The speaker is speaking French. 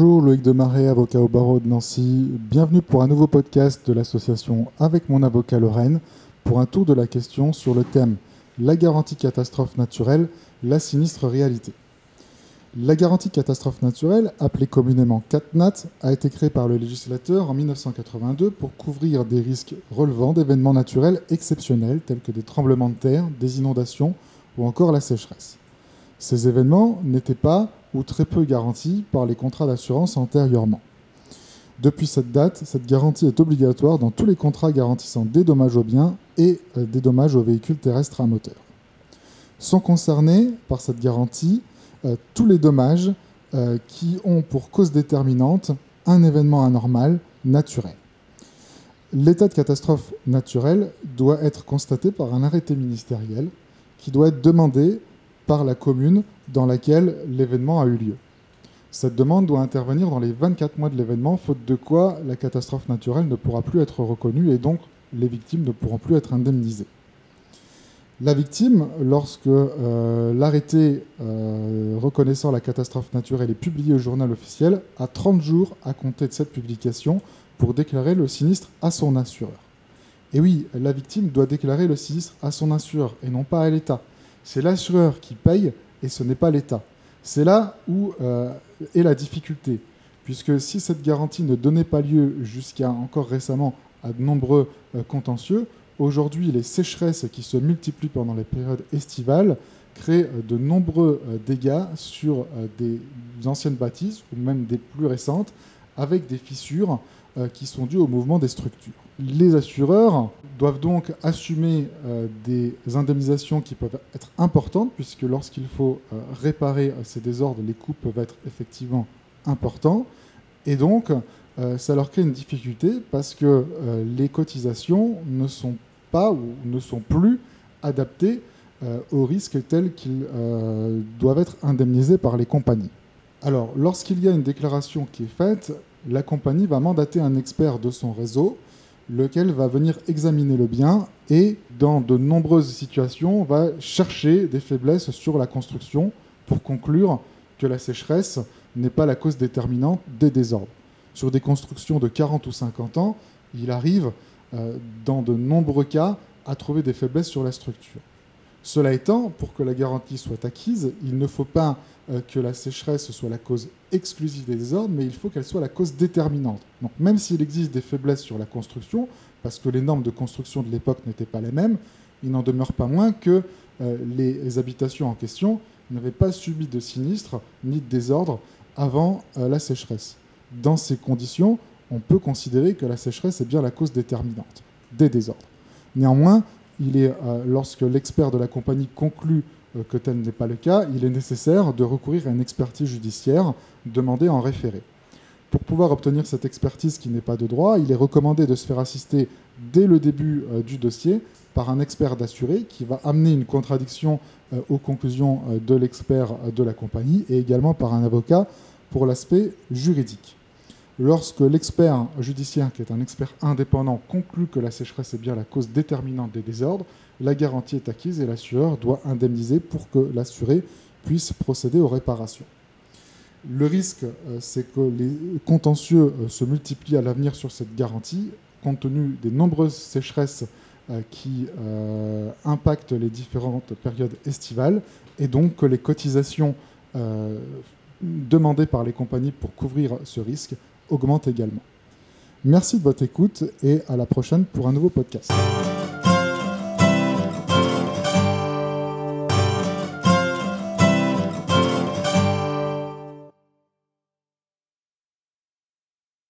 Bonjour, Loïc Demarais, avocat au barreau de Nancy. Bienvenue pour un nouveau podcast de l'association Avec mon avocat Lorraine pour un tour de la question sur le thème La garantie catastrophe naturelle, la sinistre réalité. La garantie catastrophe naturelle, appelée communément CatNat, a été créée par le législateur en 1982 pour couvrir des risques relevant d'événements naturels exceptionnels tels que des tremblements de terre, des inondations ou encore la sécheresse. Ces événements n'étaient pas ou très peu garantis par les contrats d'assurance antérieurement. Depuis cette date, cette garantie est obligatoire dans tous les contrats garantissant des dommages aux biens et euh, des dommages aux véhicules terrestres à moteur. Sont concernés par cette garantie euh, tous les dommages euh, qui ont pour cause déterminante un événement anormal naturel. L'état de catastrophe naturelle doit être constaté par un arrêté ministériel qui doit être demandé par la commune dans laquelle l'événement a eu lieu. Cette demande doit intervenir dans les 24 mois de l'événement, faute de quoi la catastrophe naturelle ne pourra plus être reconnue et donc les victimes ne pourront plus être indemnisées. La victime, lorsque euh, l'arrêté euh, reconnaissant la catastrophe naturelle est publié au journal officiel, a 30 jours à compter de cette publication pour déclarer le sinistre à son assureur. Et oui, la victime doit déclarer le sinistre à son assureur et non pas à l'État c'est l'assureur qui paye et ce n'est pas l'État. C'est là où euh, est la difficulté, puisque si cette garantie ne donnait pas lieu jusqu'à encore récemment à de nombreux euh, contentieux, aujourd'hui les sécheresses qui se multiplient pendant les périodes estivales créent euh, de nombreux dégâts sur des anciennes bâtisses ou même des plus récentes, avec des fissures qui sont dues au mouvement des structures. Les assureurs doivent donc assumer euh, des indemnisations qui peuvent être importantes, puisque lorsqu'il faut euh, réparer euh, ces désordres, les coûts peuvent être effectivement importants. Et donc, ça leur crée une difficulté parce que les cotisations ne sont pas ou ne sont plus adaptées aux risques tels qu'ils doivent être indemnisés par les compagnies. Alors, lorsqu'il y a une déclaration qui est faite, la compagnie va mandater un expert de son réseau lequel va venir examiner le bien et, dans de nombreuses situations, va chercher des faiblesses sur la construction pour conclure que la sécheresse n'est pas la cause déterminante des désordres. Sur des constructions de 40 ou 50 ans, il arrive, euh, dans de nombreux cas, à trouver des faiblesses sur la structure. Cela étant, pour que la garantie soit acquise, il ne faut pas que la sécheresse soit la cause exclusive des désordres, mais il faut qu'elle soit la cause déterminante. Donc même s'il existe des faiblesses sur la construction, parce que les normes de construction de l'époque n'étaient pas les mêmes, il n'en demeure pas moins que euh, les habitations en question n'avaient pas subi de sinistre ni de désordre avant euh, la sécheresse. Dans ces conditions, on peut considérer que la sécheresse est bien la cause déterminante des désordres. Néanmoins, il est, lorsque l'expert de la compagnie conclut euh, que tel n'est pas le cas, il est nécessaire de recourir à une expertise judiciaire demandée en référé. Pour pouvoir obtenir cette expertise qui n'est pas de droit, il est recommandé de se faire assister dès le début euh, du dossier par un expert d'assuré qui va amener une contradiction euh, aux conclusions de l'expert de la compagnie et également par un avocat pour l'aspect juridique. Lorsque l'expert judiciaire, qui est un expert indépendant, conclut que la sécheresse est bien la cause déterminante des désordres, la garantie est acquise et l'assureur doit indemniser pour que l'assuré puisse procéder aux réparations. Le risque, euh, c'est que les contentieux euh, se multiplient à l'avenir sur cette garantie, compte tenu des nombreuses sécheresses euh, qui impactent les différentes périodes estivales, et donc que les cotisations demandées par les compagnies pour couvrir ce risque augmente également. Merci de votre écoute et à la prochaine pour un nouveau podcast.